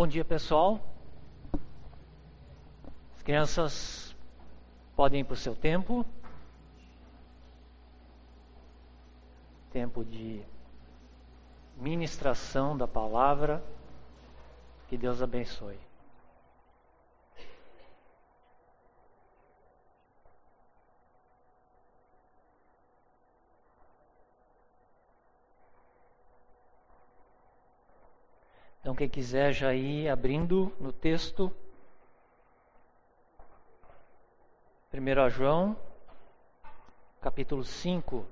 Bom dia, pessoal. As crianças podem ir para o seu tempo. Tempo de ministração da palavra. Que Deus abençoe. Então, quem quiser já ir abrindo no texto. 1 João, capítulo 5.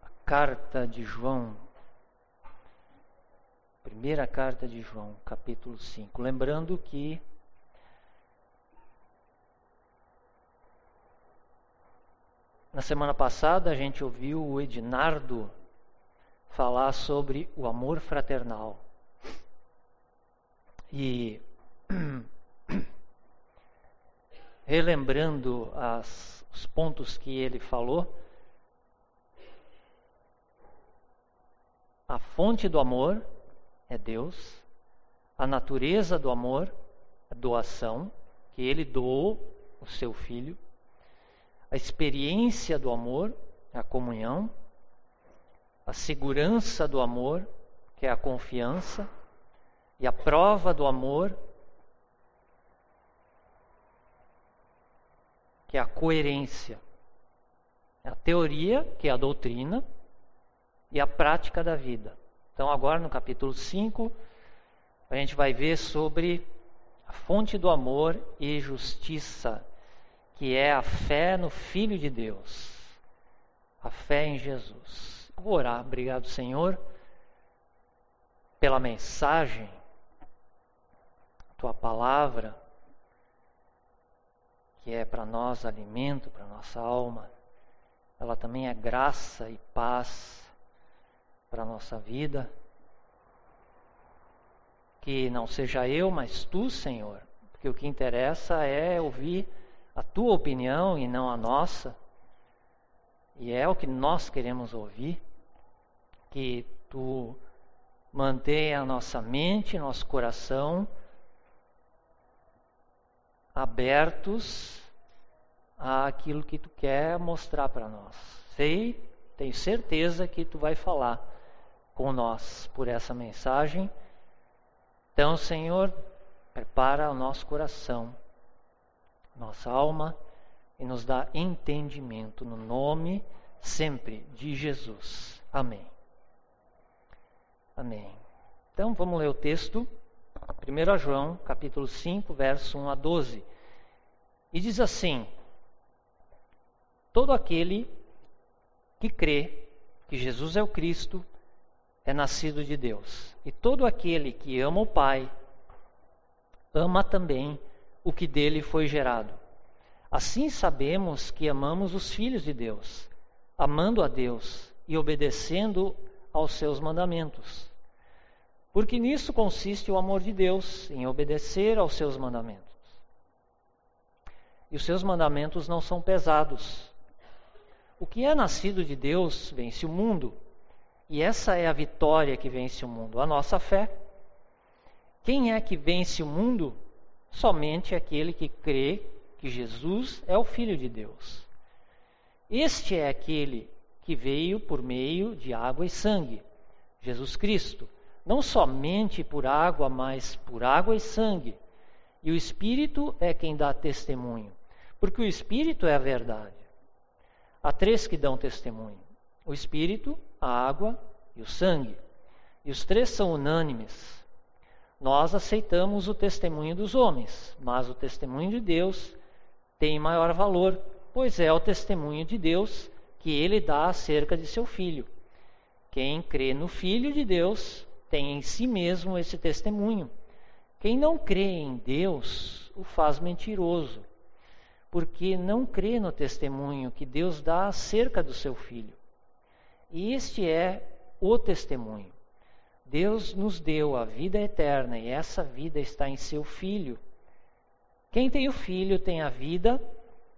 A carta de João. Primeira carta de João, capítulo 5. Lembrando que na semana passada a gente ouviu o Ednardo falar sobre o amor fraternal. E relembrando as, os pontos que ele falou, a fonte do amor é Deus, a natureza do amor é doação, que ele doou o seu filho, a experiência do amor a comunhão, a segurança do amor, que é a confiança, e a prova do amor, que é a coerência. É a teoria, que é a doutrina, e a prática da vida. Então, agora no capítulo 5, a gente vai ver sobre a fonte do amor e justiça, que é a fé no Filho de Deus, a fé em Jesus. Vou orar. Obrigado, Senhor, pela mensagem, tua palavra, que é para nós alimento, para nossa alma. Ela também é graça e paz para nossa vida. Que não seja eu, mas tu, Senhor, porque o que interessa é ouvir a tua opinião e não a nossa. E é o que nós queremos ouvir que tu mantenha a nossa mente, nosso coração abertos àquilo que tu quer mostrar para nós. Sei, tenho certeza que tu vai falar com nós por essa mensagem. Então, Senhor, prepara o nosso coração, nossa alma e nos dá entendimento no nome sempre de Jesus. Amém. Amém. Então vamos ler o texto, 1 João, capítulo 5, verso 1 a 12. E diz assim: Todo aquele que crê que Jesus é o Cristo é nascido de Deus. E todo aquele que ama o Pai ama também o que dele foi gerado. Assim sabemos que amamos os filhos de Deus, amando a Deus e obedecendo aos seus mandamentos. Porque nisso consiste o amor de Deus, em obedecer aos seus mandamentos. E os seus mandamentos não são pesados. O que é nascido de Deus vence o mundo. E essa é a vitória que vence o mundo, a nossa fé. Quem é que vence o mundo? Somente aquele que crê que Jesus é o Filho de Deus. Este é aquele que veio por meio de água e sangue, Jesus Cristo não somente por água, mas por água e sangue. E o Espírito é quem dá testemunho, porque o Espírito é a verdade. Há três que dão testemunho: o Espírito, a água e o sangue. E os três são unânimes. Nós aceitamos o testemunho dos homens, mas o testemunho de Deus tem maior valor, pois é o testemunho de Deus que ele dá acerca de seu filho. Quem crê no Filho de Deus tem em si mesmo esse testemunho. Quem não crê em Deus o faz mentiroso, porque não crê no testemunho que Deus dá acerca do seu filho. E este é o testemunho. Deus nos deu a vida eterna e essa vida está em seu filho. Quem tem o filho tem a vida,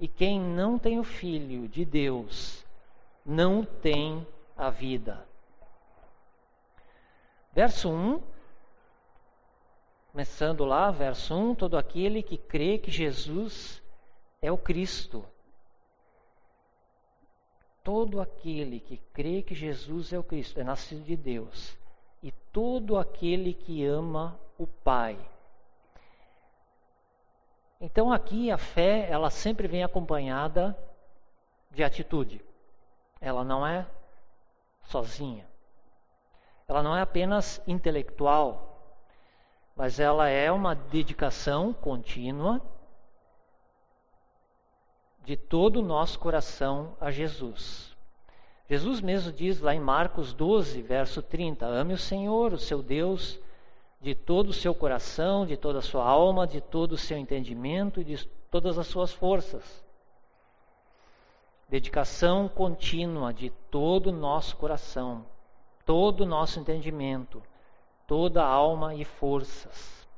e quem não tem o filho de Deus não tem a vida. Verso 1, começando lá, verso 1: todo aquele que crê que Jesus é o Cristo. Todo aquele que crê que Jesus é o Cristo é nascido de Deus. E todo aquele que ama o Pai. Então aqui a fé, ela sempre vem acompanhada de atitude. Ela não é sozinha. Ela não é apenas intelectual, mas ela é uma dedicação contínua de todo o nosso coração a Jesus. Jesus mesmo diz lá em Marcos 12, verso 30: Ame o Senhor, o seu Deus, de todo o seu coração, de toda a sua alma, de todo o seu entendimento e de todas as suas forças. Dedicação contínua de todo o nosso coração, todo o nosso entendimento, toda a alma e forças.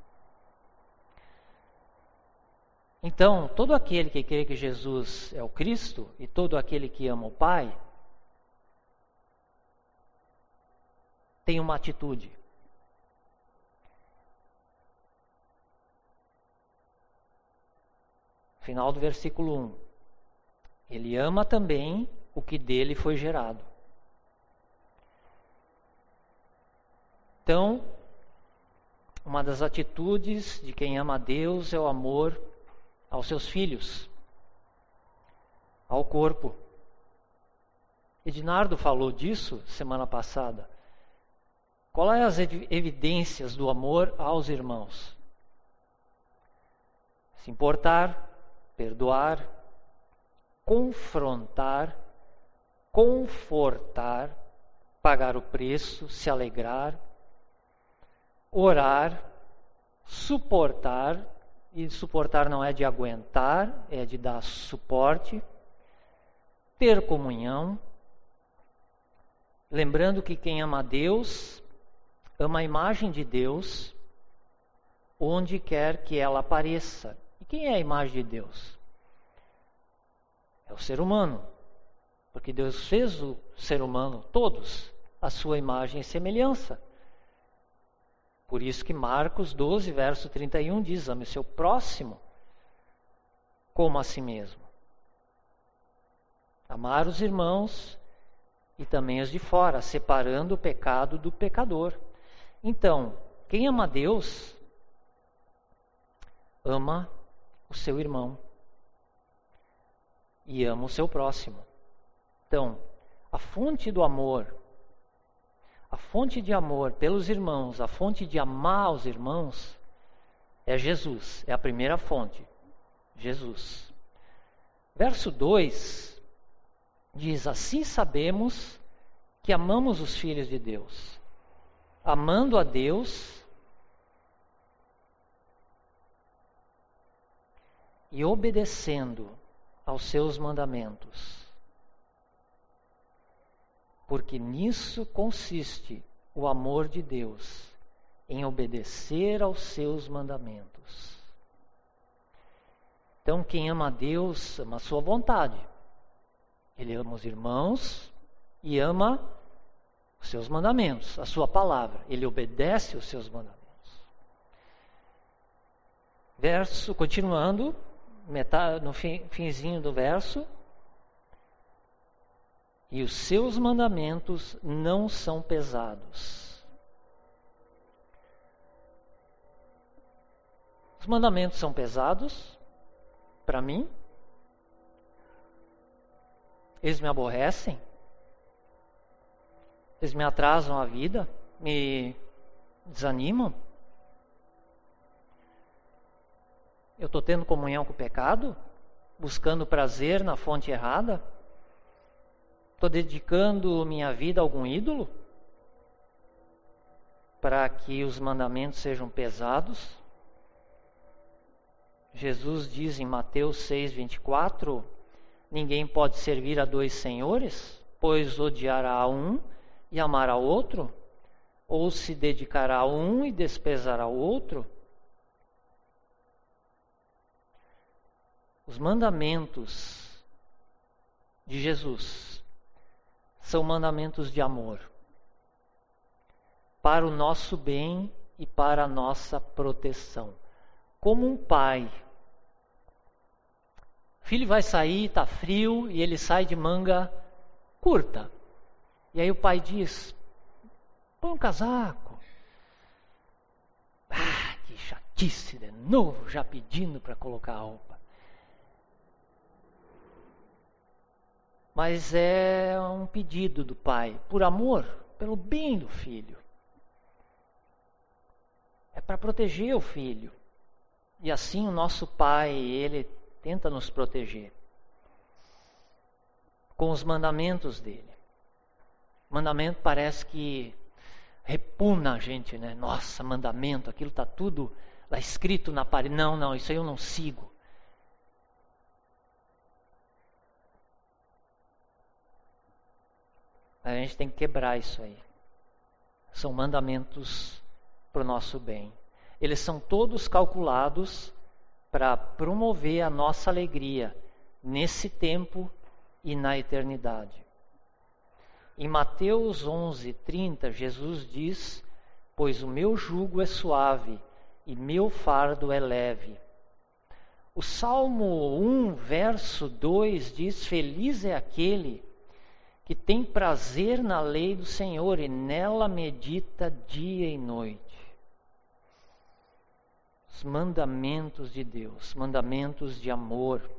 Então, todo aquele que crê que Jesus é o Cristo e todo aquele que ama o Pai tem uma atitude. Final do versículo 1. Ele ama também o que dele foi gerado. Então, uma das atitudes de quem ama a Deus é o amor aos seus filhos, ao corpo. Ednardo falou disso semana passada. Qual é as evidências do amor aos irmãos? Se importar, perdoar, confrontar, confortar, pagar o preço, se alegrar, orar, suportar e suportar não é de aguentar, é de dar suporte, ter comunhão. Lembrando que quem ama Deus, ama a imagem de Deus, onde quer que ela apareça. E quem é a imagem de Deus? É o ser humano. Porque Deus fez o ser humano, todos, a sua imagem e semelhança. Por isso que Marcos 12, verso 31 diz: ame o seu próximo como a si mesmo. Amar os irmãos e também os de fora, separando o pecado do pecador. Então, quem ama Deus, ama o seu irmão e ama o seu próximo. Então, a fonte do amor a fonte de amor pelos irmãos, a fonte de amar os irmãos, é Jesus, é a primeira fonte. Jesus. Verso 2 diz: Assim sabemos que amamos os filhos de Deus. Amando a Deus e obedecendo aos seus mandamentos porque nisso consiste o amor de Deus, em obedecer aos seus mandamentos. Então, quem ama a Deus ama a sua vontade. Ele ama os irmãos e ama os seus mandamentos, a sua palavra. Ele obedece os seus mandamentos. Verso, continuando, metade, no fim, finzinho do verso, e os seus mandamentos não são pesados. Os mandamentos são pesados para mim? Eles me aborrecem? Eles me atrasam a vida? Me desanimam? Eu estou tendo comunhão com o pecado? Buscando prazer na fonte errada? Estou dedicando minha vida a algum ídolo? Para que os mandamentos sejam pesados? Jesus diz em Mateus 6, 24: Ninguém pode servir a dois senhores, pois odiará a um e amará o outro, ou se dedicará a um e desprezará o outro. Os mandamentos de Jesus são mandamentos de amor. para o nosso bem e para a nossa proteção. Como um pai. O filho vai sair, está frio, e ele sai de manga curta. E aí o pai diz: põe um casaco. Ah, que chatice de novo, já pedindo para colocar a roupa. Mas é um pedido do pai, por amor, pelo bem do filho. É para proteger o filho. E assim o nosso pai, ele tenta nos proteger com os mandamentos dele. Mandamento parece que repuna a gente, né? Nossa, mandamento, aquilo está tudo lá escrito na parede. Não, não, isso aí eu não sigo. A gente tem que quebrar isso aí. São mandamentos para o nosso bem. Eles são todos calculados para promover a nossa alegria nesse tempo e na eternidade. Em Mateus 11:30, Jesus diz: Pois o meu jugo é suave e meu fardo é leve. O Salmo 1, verso 2 diz: Feliz é aquele que tem prazer na lei do Senhor e nela medita dia e noite. Os mandamentos de Deus, mandamentos de amor.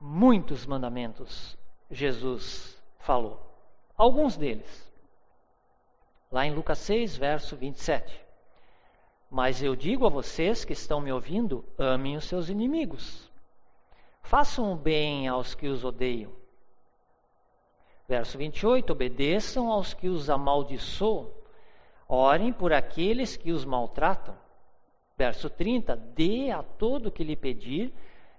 Muitos mandamentos Jesus falou. Alguns deles. Lá em Lucas 6, verso 27. Mas eu digo a vocês que estão me ouvindo: amem os seus inimigos. Façam bem aos que os odeiam. Verso 28: Obedeçam aos que os amaldiçoam. Orem por aqueles que os maltratam. Verso 30: Dê a todo o que lhe pedir,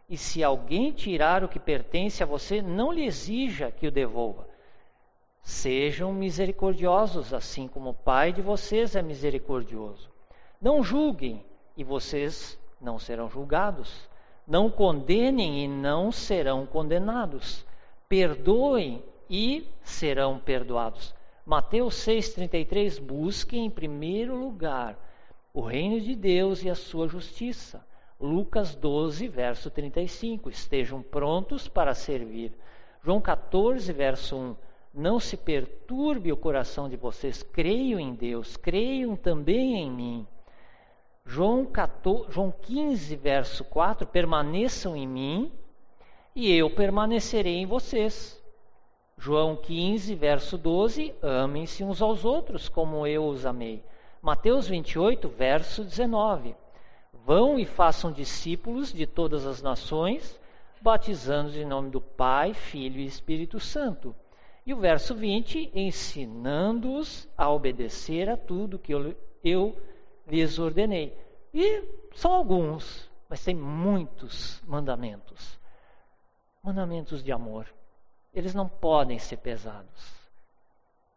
e se alguém tirar o que pertence a você, não lhe exija que o devolva. Sejam misericordiosos, assim como o Pai de vocês é misericordioso. Não julguem, e vocês não serão julgados. Não condenem e não serão condenados. Perdoem e serão perdoados. Mateus 6,33: Busquem em primeiro lugar o reino de Deus e a sua justiça. Lucas 12, verso 35: Estejam prontos para servir. João 14, verso 1: Não se perturbe o coração de vocês, creiam em Deus, creiam também em mim. João, 14, João 15, verso 4: Permaneçam em mim e eu permanecerei em vocês. João 15, verso 12: Amem-se uns aos outros como eu os amei. Mateus 28, verso 19: Vão e façam discípulos de todas as nações, batizando-os em nome do Pai, Filho e Espírito Santo. E o verso 20: Ensinando-os a obedecer a tudo que eu, eu lhes ordenei. E são alguns, mas tem muitos mandamentos. Mandamentos de amor. Eles não podem ser pesados.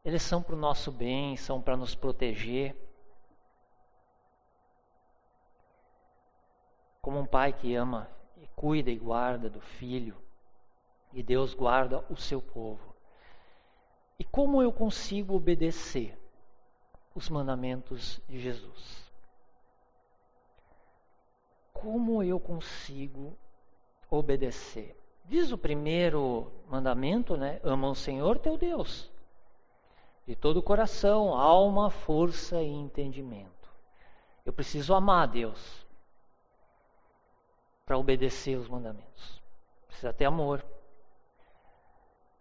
Eles são para o nosso bem, são para nos proteger. Como um pai que ama e cuida e guarda do filho, e Deus guarda o seu povo. E como eu consigo obedecer os mandamentos de Jesus? como eu consigo obedecer? Diz o primeiro mandamento, né? Ama o Senhor teu Deus. De todo o coração, alma, força e entendimento. Eu preciso amar a Deus para obedecer os mandamentos. Precisa ter amor.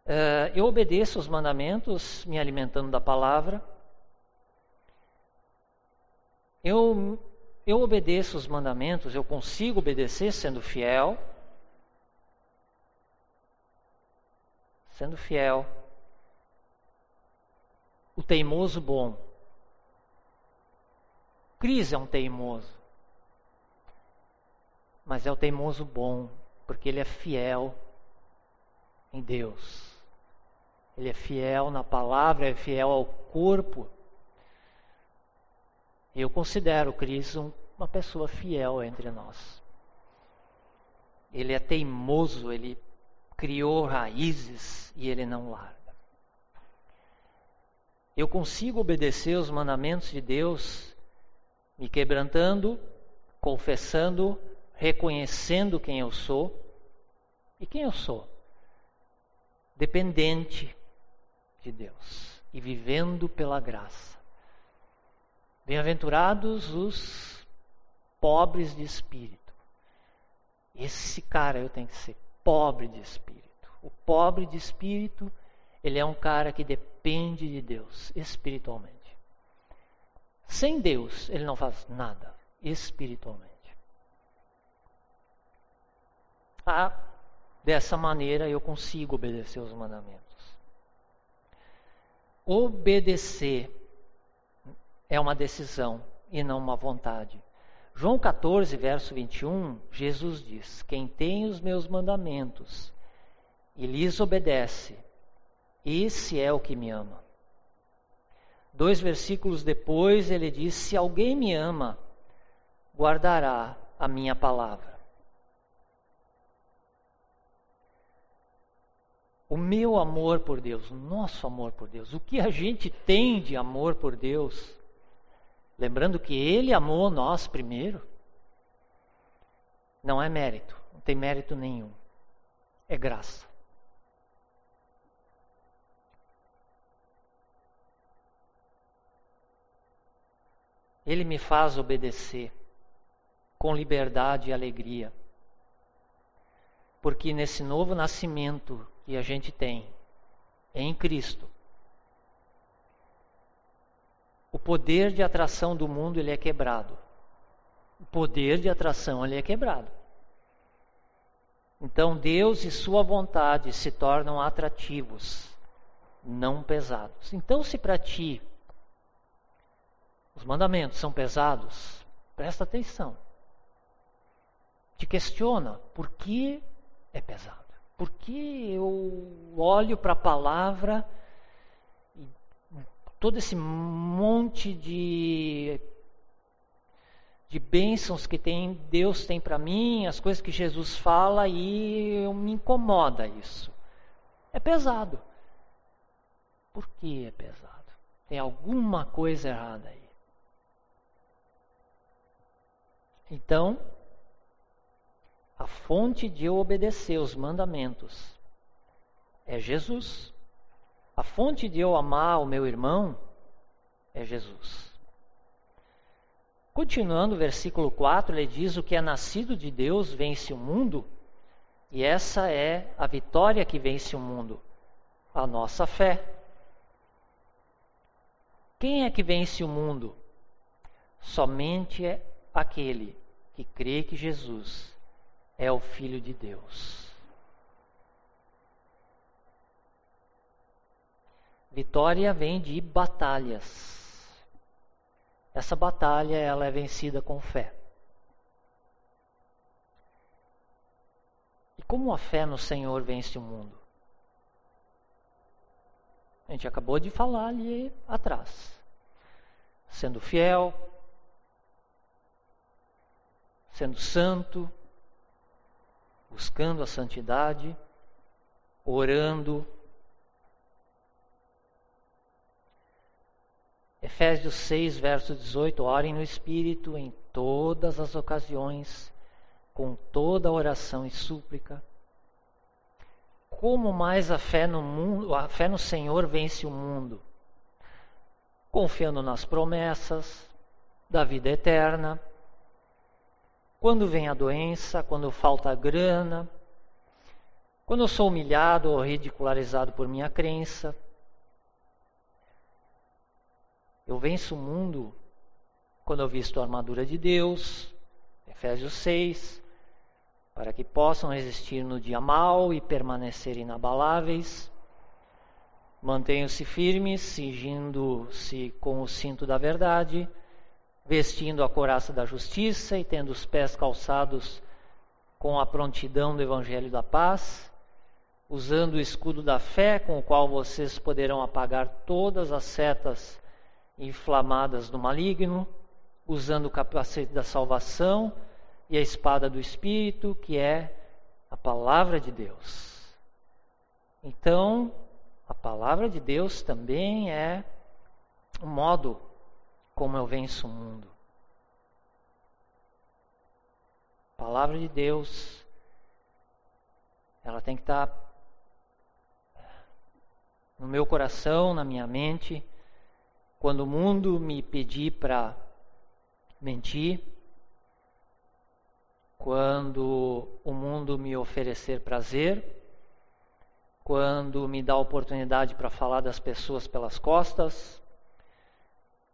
Uh, eu obedeço os mandamentos me alimentando da palavra. Eu eu obedeço os mandamentos, eu consigo obedecer sendo fiel. Sendo fiel. O teimoso bom. Cris é um teimoso. Mas é o teimoso bom, porque ele é fiel em Deus. Ele é fiel na palavra, é fiel ao corpo eu considero Cristo uma pessoa fiel entre nós. Ele é teimoso, ele criou raízes e ele não larga. eu consigo obedecer os mandamentos de Deus, me quebrantando, confessando, reconhecendo quem eu sou. E quem eu sou? Dependente de Deus e vivendo pela graça. Bem-aventurados os pobres de espírito. Esse cara eu tenho que ser pobre de espírito. O pobre de espírito, ele é um cara que depende de Deus espiritualmente. Sem Deus, ele não faz nada espiritualmente. Ah, dessa maneira eu consigo obedecer os mandamentos. Obedecer é uma decisão e não uma vontade. João 14, verso 21, Jesus diz: Quem tem os meus mandamentos e lhes obedece, esse é o que me ama. Dois versículos depois, ele diz: Se alguém me ama, guardará a minha palavra. O meu amor por Deus, o nosso amor por Deus, o que a gente tem de amor por Deus, lembrando que Ele amou nós primeiro, não é mérito, não tem mérito nenhum, é graça. Ele me faz obedecer com liberdade e alegria. Porque nesse novo nascimento que a gente tem em Cristo, o poder de atração do mundo ele é quebrado. O poder de atração ele é quebrado. Então Deus e sua vontade se tornam atrativos, não pesados. Então se para ti os mandamentos são pesados, presta atenção. Te questiona por que é pesado. Por que eu olho para a palavra todo esse monte de de bênçãos que tem, Deus tem para mim, as coisas que Jesus fala e eu, me incomoda isso. É pesado. Por que é pesado? Tem alguma coisa errada aí. Então, a fonte de eu obedecer os mandamentos é Jesus. A fonte de eu amar o meu irmão é Jesus. Continuando versículo 4, ele diz: O que é nascido de Deus vence o mundo, e essa é a vitória que vence o mundo, a nossa fé. Quem é que vence o mundo? Somente é aquele que crê que Jesus é o Filho de Deus. Vitória vem de batalhas. Essa batalha ela é vencida com fé. E como a fé no Senhor vence o mundo? A gente acabou de falar ali atrás. Sendo fiel, sendo santo, buscando a santidade, orando. Efésios 6, verso 18: Orem no Espírito em todas as ocasiões, com toda oração e súplica. Como mais a fé no mundo, a fé no Senhor vence o mundo? Confiando nas promessas da vida eterna, quando vem a doença, quando falta grana, quando eu sou humilhado ou ridicularizado por minha crença. Eu venço o mundo quando eu visto a armadura de Deus, Efésios 6, para que possam resistir no dia mau e permanecer inabaláveis. Mantenham-se firmes, cingindo-se com o cinto da verdade vestindo a coraça da justiça e tendo os pés calçados com a prontidão do evangelho da paz, usando o escudo da fé com o qual vocês poderão apagar todas as setas inflamadas do maligno, usando o capacete da salvação e a espada do espírito, que é a palavra de Deus. Então, a palavra de Deus também é o modo como eu venço o mundo. A palavra de Deus, ela tem que estar no meu coração, na minha mente. Quando o mundo me pedir para mentir, quando o mundo me oferecer prazer, quando me dá oportunidade para falar das pessoas pelas costas,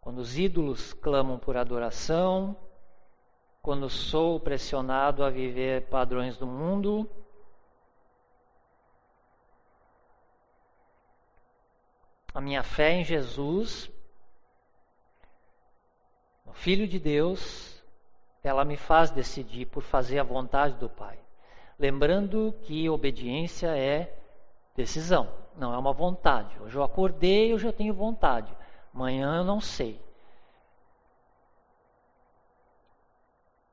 quando os ídolos clamam por adoração, quando sou pressionado a viver padrões do mundo, a minha fé em Jesus, Filho de Deus, ela me faz decidir por fazer a vontade do Pai. Lembrando que obediência é decisão, não é uma vontade. Hoje eu acordei, eu já tenho vontade. Amanhã eu não sei.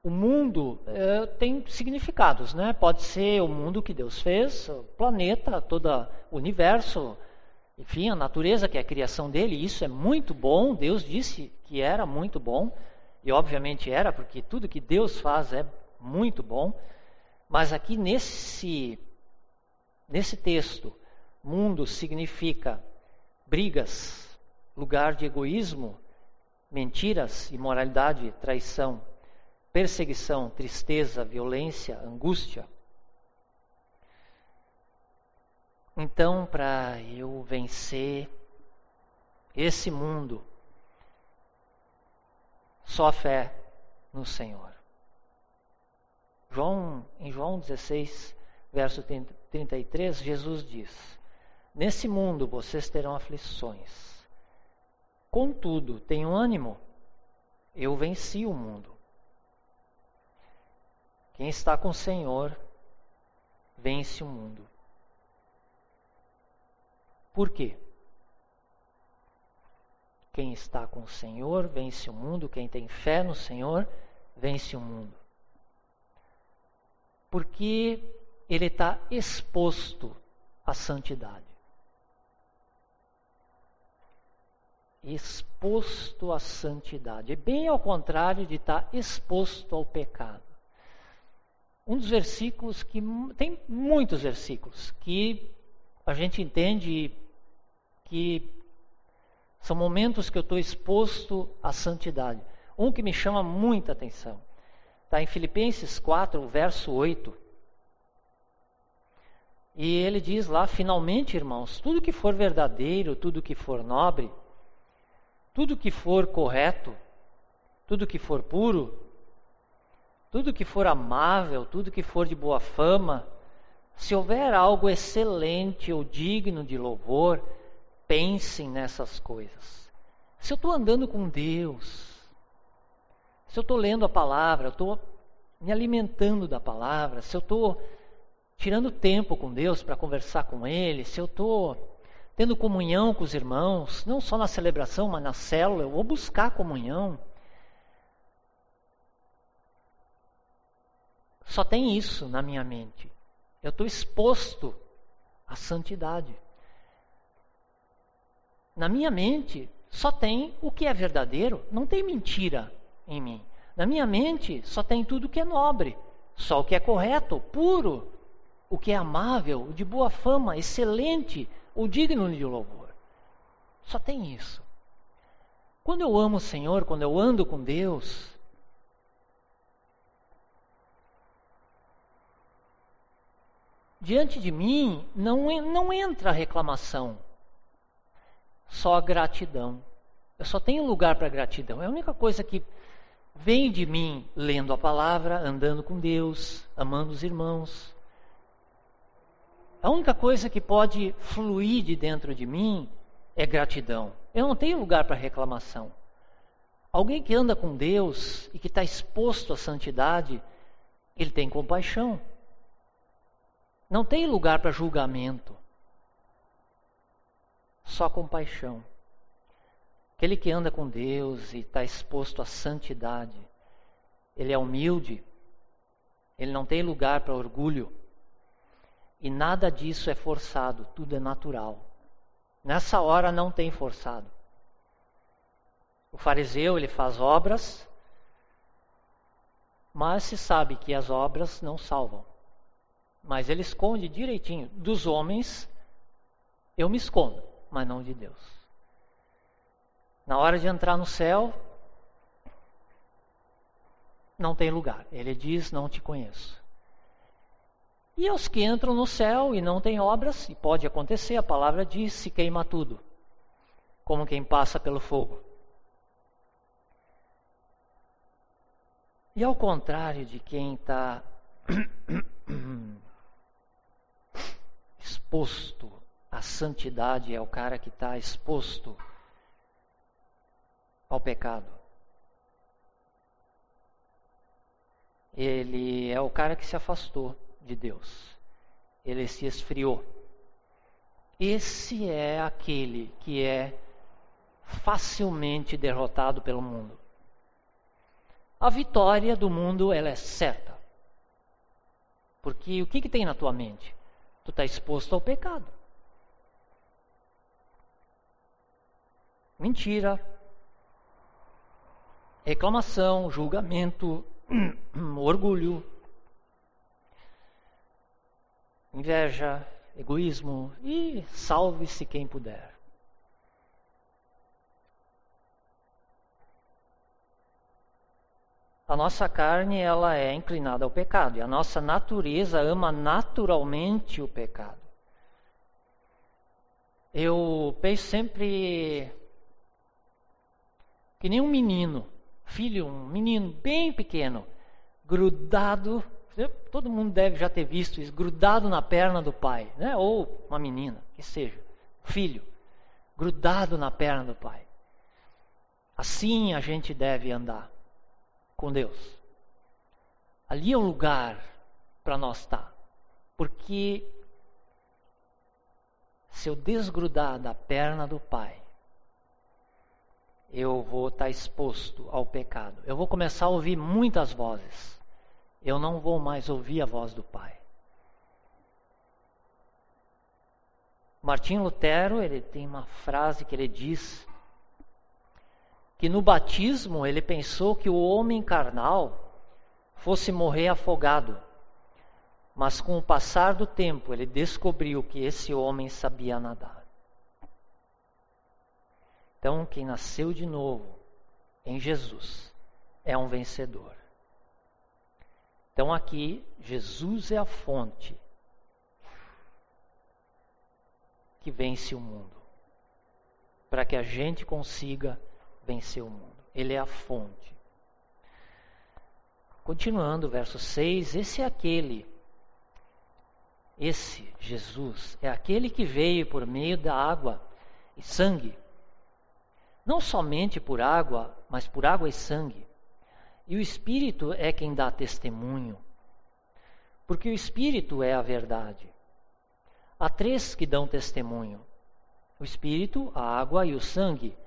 O mundo é, tem significados, né? Pode ser o mundo que Deus fez, o planeta, todo o universo, enfim, a natureza que é a criação dele. Isso é muito bom. Deus disse que era muito bom. E obviamente era, porque tudo que Deus faz é muito bom. Mas aqui nesse, nesse texto, mundo significa brigas, lugar de egoísmo, mentiras, imoralidade, traição, perseguição, tristeza, violência, angústia. Então, para eu vencer esse mundo, só fé no Senhor. João, em João 16, verso 33, Jesus diz: Nesse mundo vocês terão aflições. Contudo, tenham ânimo, eu venci o mundo. Quem está com o Senhor vence o mundo. Por quê? Quem está com o Senhor vence o mundo, quem tem fé no Senhor vence o mundo. Porque ele está exposto à santidade. Exposto à santidade. É bem ao contrário de estar exposto ao pecado. Um dos versículos que. Tem muitos versículos que a gente entende que são momentos que eu estou exposto à santidade. Um que me chama muita atenção está em Filipenses 4, verso 8. E ele diz lá: finalmente, irmãos, tudo que for verdadeiro, tudo que for nobre, tudo que for correto, tudo que for puro, tudo que for amável, tudo que for de boa fama, se houver algo excelente ou digno de louvor, pensem nessas coisas. Se eu estou andando com Deus, se eu estou lendo a palavra, eu estou me alimentando da palavra, se eu estou tirando tempo com Deus para conversar com Ele, se eu estou tendo comunhão com os irmãos, não só na celebração, mas na célula, eu vou buscar comunhão. Só tem isso na minha mente. Eu estou exposto à santidade. Na minha mente só tem o que é verdadeiro, não tem mentira em mim. Na minha mente só tem tudo o que é nobre, só o que é correto, puro, o que é amável, de boa fama, excelente, o digno de louvor. Só tem isso. Quando eu amo o Senhor, quando eu ando com Deus, diante de mim não, não entra reclamação, só gratidão. Eu só tenho lugar para gratidão. É a única coisa que vem de mim lendo a palavra, andando com Deus, amando os irmãos. A única coisa que pode fluir de dentro de mim é gratidão. Eu não tenho lugar para reclamação. Alguém que anda com Deus e que está exposto à santidade, ele tem compaixão. Não tem lugar para julgamento só compaixão. Aquele que anda com Deus e está exposto à santidade, ele é humilde, ele não tem lugar para orgulho. E nada disso é forçado, tudo é natural. Nessa hora não tem forçado. O fariseu, ele faz obras, mas se sabe que as obras não salvam. Mas ele esconde direitinho. Dos homens, eu me escondo, mas não de Deus. Na hora de entrar no céu, não tem lugar. Ele diz: Não te conheço. E aos que entram no céu e não têm obras, e pode acontecer, a palavra diz: se queima tudo, como quem passa pelo fogo. E ao contrário de quem está exposto à santidade, é o cara que está exposto ao pecado. Ele é o cara que se afastou de Deus. Ele se esfriou. Esse é aquele que é facilmente derrotado pelo mundo. A vitória do mundo ela é certa. Porque o que, que tem na tua mente? Tu está exposto ao pecado. Mentira, reclamação, julgamento, orgulho, inveja, egoísmo e salve-se quem puder. A nossa carne ela é inclinada ao pecado e a nossa natureza ama naturalmente o pecado. Eu penso sempre que nem um menino, filho, um menino bem pequeno, grudado Todo mundo deve já ter visto isso, grudado na perna do pai, né? ou uma menina, que seja, filho, grudado na perna do pai. Assim a gente deve andar com Deus. Ali é o lugar para nós estar. Porque se eu desgrudar da perna do pai, eu vou estar exposto ao pecado. Eu vou começar a ouvir muitas vozes eu não vou mais ouvir a voz do Pai. Martim Lutero, ele tem uma frase que ele diz que no batismo ele pensou que o homem carnal fosse morrer afogado. Mas com o passar do tempo, ele descobriu que esse homem sabia nadar. Então, quem nasceu de novo em Jesus é um vencedor. Então aqui, Jesus é a fonte que vence o mundo. Para que a gente consiga vencer o mundo. Ele é a fonte. Continuando, verso 6, esse é aquele, esse Jesus é aquele que veio por meio da água e sangue. Não somente por água, mas por água e sangue. E o Espírito é quem dá testemunho. Porque o Espírito é a verdade. Há três que dão testemunho: o Espírito, a água e o sangue.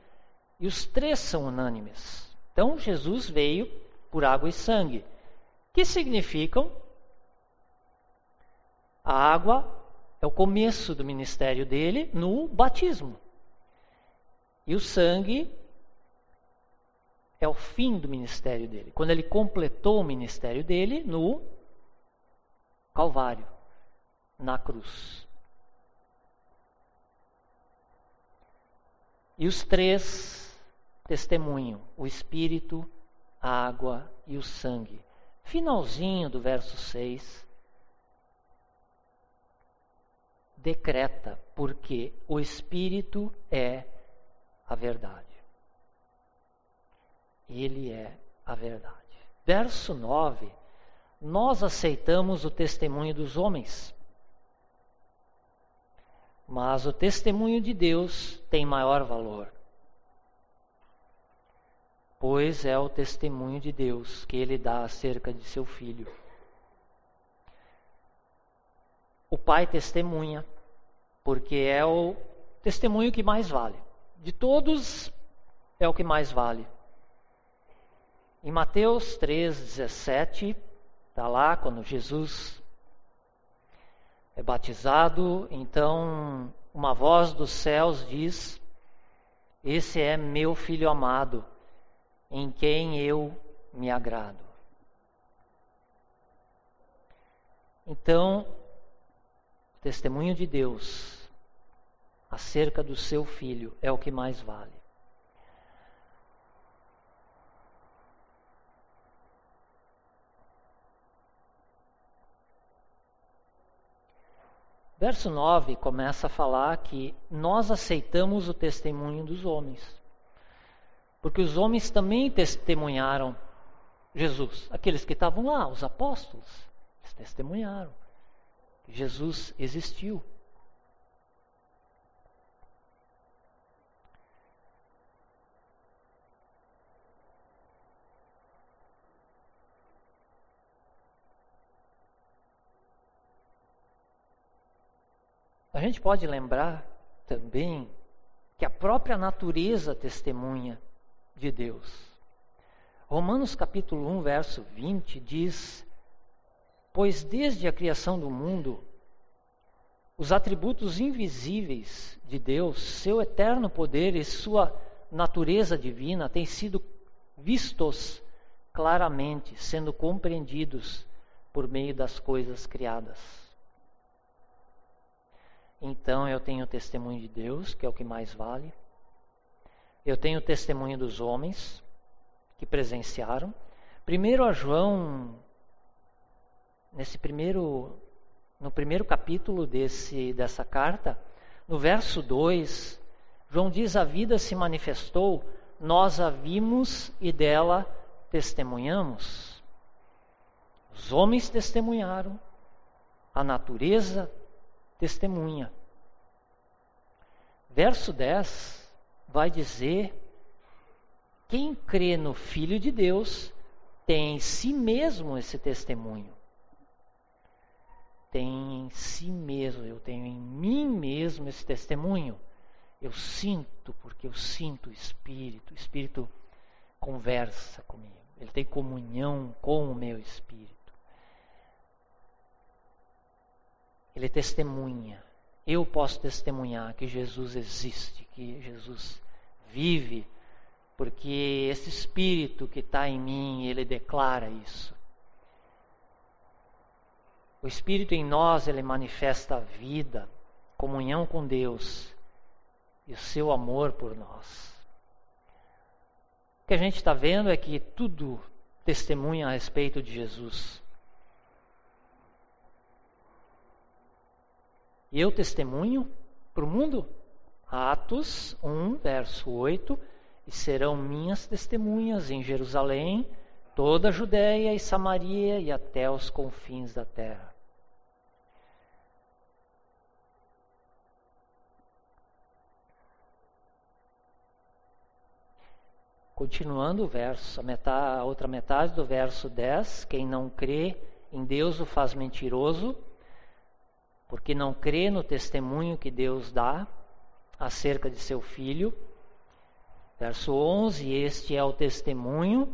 E os três são unânimes. Então Jesus veio por água e sangue, que significam a água é o começo do ministério dele no batismo. E o sangue é o fim do ministério dele. Quando ele completou o ministério dele no Calvário, na cruz. E os três testemunham: o Espírito, a água e o sangue. Finalzinho do verso 6. Decreta, porque o Espírito é a verdade. Ele é a verdade. Verso 9: Nós aceitamos o testemunho dos homens, mas o testemunho de Deus tem maior valor. Pois é o testemunho de Deus que ele dá acerca de seu filho. O pai testemunha, porque é o testemunho que mais vale. De todos, é o que mais vale. Em Mateus 3,17, está lá quando Jesus é batizado, então uma voz dos céus diz: Esse é meu filho amado, em quem eu me agrado. Então, o testemunho de Deus acerca do seu filho é o que mais vale. Verso 9 começa a falar que nós aceitamos o testemunho dos homens. Porque os homens também testemunharam Jesus. Aqueles que estavam lá, os apóstolos, eles testemunharam que Jesus existiu. A gente pode lembrar também que a própria natureza testemunha de Deus. Romanos capítulo 1, verso 20 diz: Pois desde a criação do mundo, os atributos invisíveis de Deus, seu eterno poder e sua natureza divina têm sido vistos claramente, sendo compreendidos por meio das coisas criadas. Então eu tenho o testemunho de Deus, que é o que mais vale. Eu tenho o testemunho dos homens que presenciaram. Primeiro a João, nesse primeiro, no primeiro capítulo desse, dessa carta, no verso 2, João diz: A vida se manifestou, nós a vimos e dela testemunhamos. Os homens testemunharam, a natureza testemunha. Verso 10 vai dizer: quem crê no Filho de Deus tem em si mesmo esse testemunho. Tem em si mesmo, eu tenho em mim mesmo esse testemunho. Eu sinto, porque eu sinto o Espírito. O Espírito conversa comigo. Ele tem comunhão com o meu Espírito. Ele testemunha. Eu posso testemunhar que Jesus existe, que Jesus vive, porque esse Espírito que está em mim, ele declara isso. O Espírito em nós, ele manifesta a vida, comunhão com Deus e o seu amor por nós. O que a gente está vendo é que tudo testemunha a respeito de Jesus. Eu testemunho para o mundo. Atos 1, verso 8: E serão minhas testemunhas em Jerusalém, toda a Judéia e Samaria e até os confins da terra. Continuando o verso, a, metade, a outra metade do verso 10: Quem não crê em Deus o faz mentiroso porque não crê no testemunho que Deus dá acerca de seu filho. Verso 11: Este é o testemunho,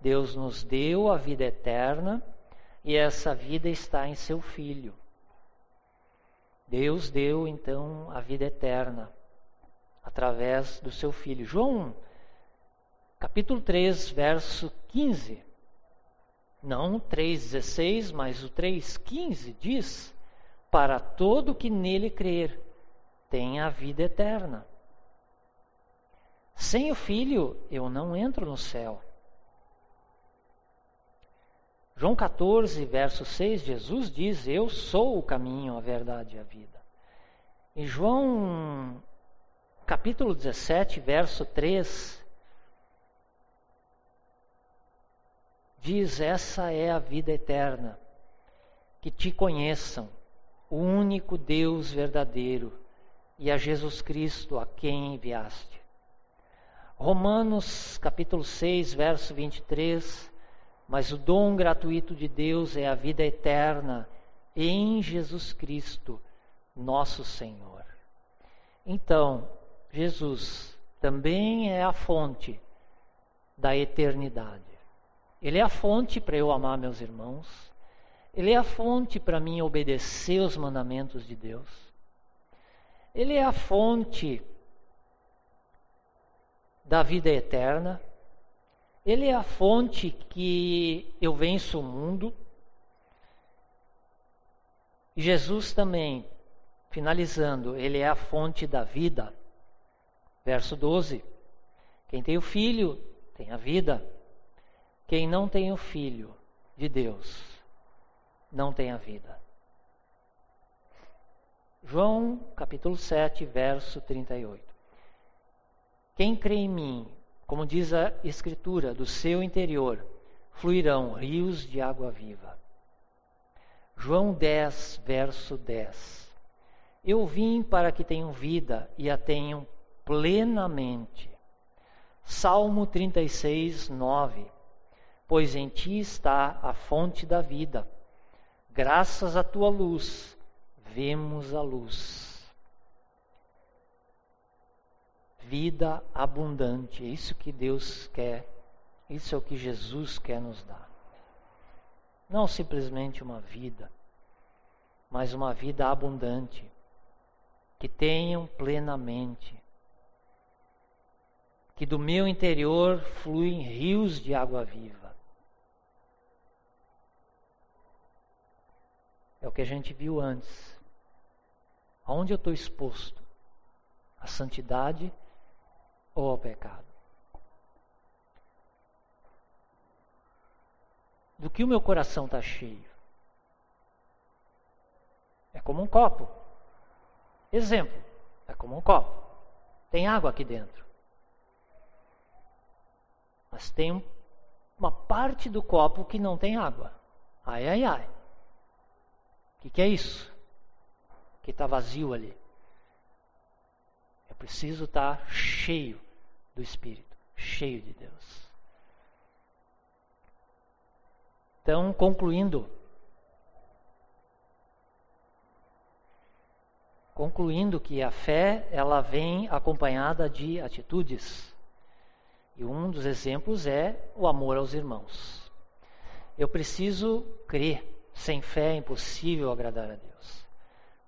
Deus nos deu a vida eterna e essa vida está em seu filho. Deus deu então a vida eterna através do seu filho. João, capítulo 3, verso 15. Não 3,16, mas o 3,15 diz: para todo que nele crer, tem a vida eterna. Sem o Filho, eu não entro no céu. João 14, verso 6, Jesus diz: Eu sou o caminho, a verdade e a vida. Em João capítulo 17, verso 3, diz: Essa é a vida eterna, que te conheçam o único Deus verdadeiro e a Jesus Cristo a quem enviaste. Romanos capítulo 6, verso 23, mas o dom gratuito de Deus é a vida eterna em Jesus Cristo, nosso Senhor. Então, Jesus também é a fonte da eternidade. Ele é a fonte para eu amar meus irmãos. Ele é a fonte para mim obedecer os mandamentos de Deus. Ele é a fonte da vida eterna. Ele é a fonte que eu venço o mundo. Jesus também, finalizando, ele é a fonte da vida. Verso 12: Quem tem o filho tem a vida. Quem não tem o filho de Deus não tem a vida. João capítulo 7, verso 38. Quem crê em mim, como diz a Escritura, do seu interior fluirão rios de água viva. João 10, verso 10. Eu vim para que tenham vida e a tenham plenamente. Salmo 36, 9. Pois em ti está a fonte da vida. Graças à tua luz, vemos a luz. vida abundante. É isso que Deus quer, isso é o que Jesus quer nos dar. Não simplesmente uma vida, mas uma vida abundante, que tenham plenamente. Que do meu interior fluem rios de água viva. É o que a gente viu antes. Aonde eu estou exposto? A santidade ou ao pecado? Do que o meu coração está cheio? É como um copo. Exemplo: é como um copo. Tem água aqui dentro. Mas tem uma parte do copo que não tem água. Ai, ai, ai. O que, que é isso? Que está vazio ali. Eu preciso estar tá cheio do Espírito, cheio de Deus. Então, concluindo, concluindo que a fé ela vem acompanhada de atitudes. E um dos exemplos é o amor aos irmãos. Eu preciso crer. Sem fé é impossível agradar a Deus.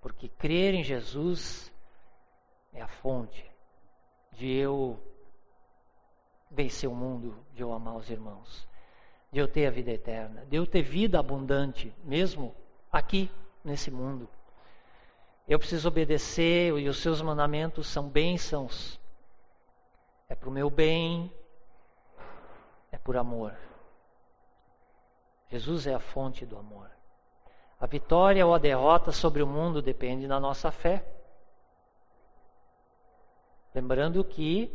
Porque crer em Jesus é a fonte de eu vencer o mundo, de eu amar os irmãos, de eu ter a vida eterna, de eu ter vida abundante, mesmo aqui nesse mundo. Eu preciso obedecer e os seus mandamentos são bênçãos. É para o meu bem, é por amor. Jesus é a fonte do amor. A vitória ou a derrota sobre o mundo depende da nossa fé. Lembrando que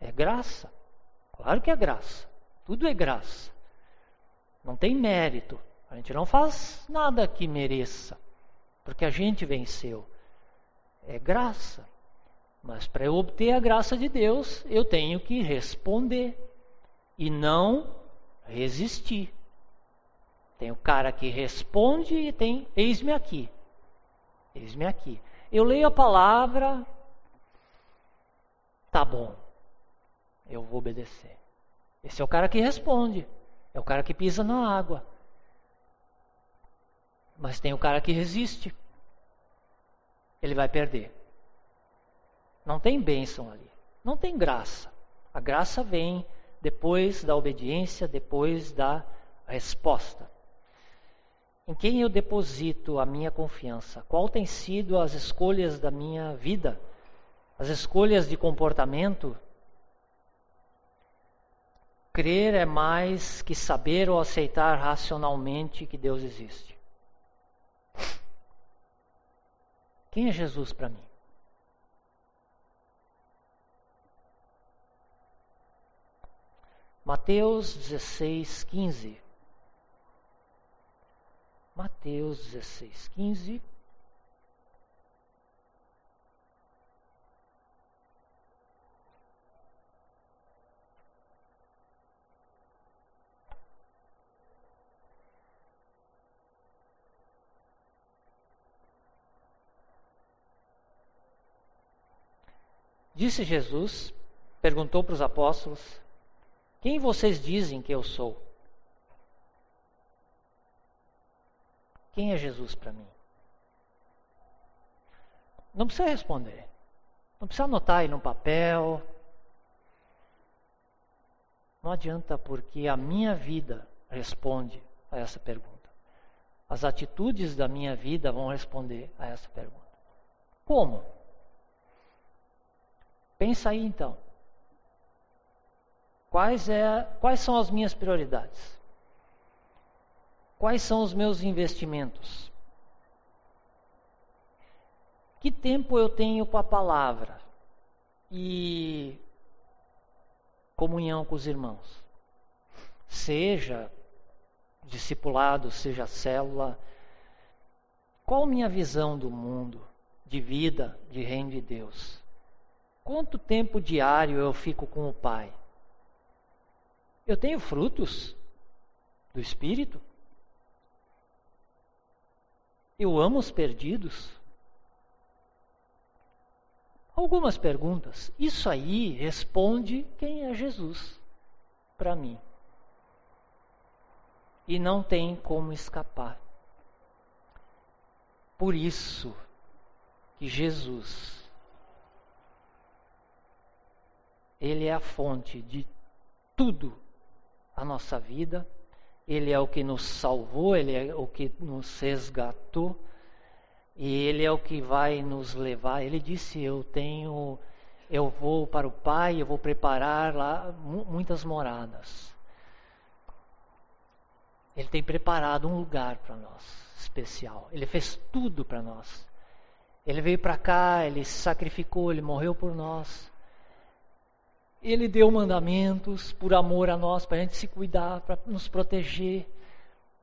é graça. Claro que é graça. Tudo é graça. Não tem mérito. A gente não faz nada que mereça, porque a gente venceu. É graça. Mas para eu obter a graça de Deus, eu tenho que responder e não resistir. Tem o cara que responde e tem eis-me aqui. Eis-me aqui. Eu leio a palavra, tá bom eu vou obedecer. Esse é o cara que responde, é o cara que pisa na água. Mas tem o cara que resiste, ele vai perder. Não tem bênção ali, não tem graça. A graça vem depois da obediência, depois da resposta. Em quem eu deposito a minha confiança? Qual tem sido as escolhas da minha vida? As escolhas de comportamento Crer é mais que saber ou aceitar racionalmente que Deus existe. Quem é Jesus para mim? Mateus 16, 15. Mateus 16, 15. Disse Jesus, perguntou para os apóstolos: Quem vocês dizem que eu sou? Quem é Jesus para mim? Não precisa responder. Não precisa anotar aí no papel. Não adianta, porque a minha vida responde a essa pergunta. As atitudes da minha vida vão responder a essa pergunta. Como? Pensa aí então. Quais, é, quais são as minhas prioridades? Quais são os meus investimentos? Que tempo eu tenho com a palavra e comunhão com os irmãos? Seja discipulado, seja célula. Qual minha visão do mundo, de vida, de reino de Deus? Quanto tempo diário eu fico com o Pai? Eu tenho frutos do Espírito? Eu amo os perdidos? Algumas perguntas. Isso aí responde quem é Jesus para mim. E não tem como escapar. Por isso que Jesus ele é a fonte de tudo a nossa vida. Ele é o que nos salvou, ele é o que nos resgatou e ele é o que vai nos levar. Ele disse: "Eu tenho eu vou para o Pai, eu vou preparar lá muitas moradas". Ele tem preparado um lugar para nós especial. Ele fez tudo para nós. Ele veio para cá, ele se sacrificou, ele morreu por nós. Ele deu mandamentos por amor a nós, para a gente se cuidar, para nos proteger.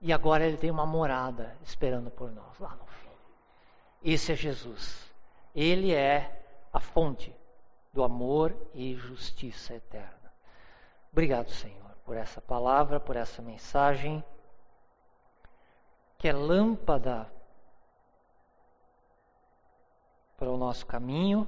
E agora Ele tem uma morada esperando por nós lá no fim. Esse é Jesus. Ele é a fonte do amor e justiça eterna. Obrigado, Senhor, por essa palavra, por essa mensagem, que é lâmpada para o nosso caminho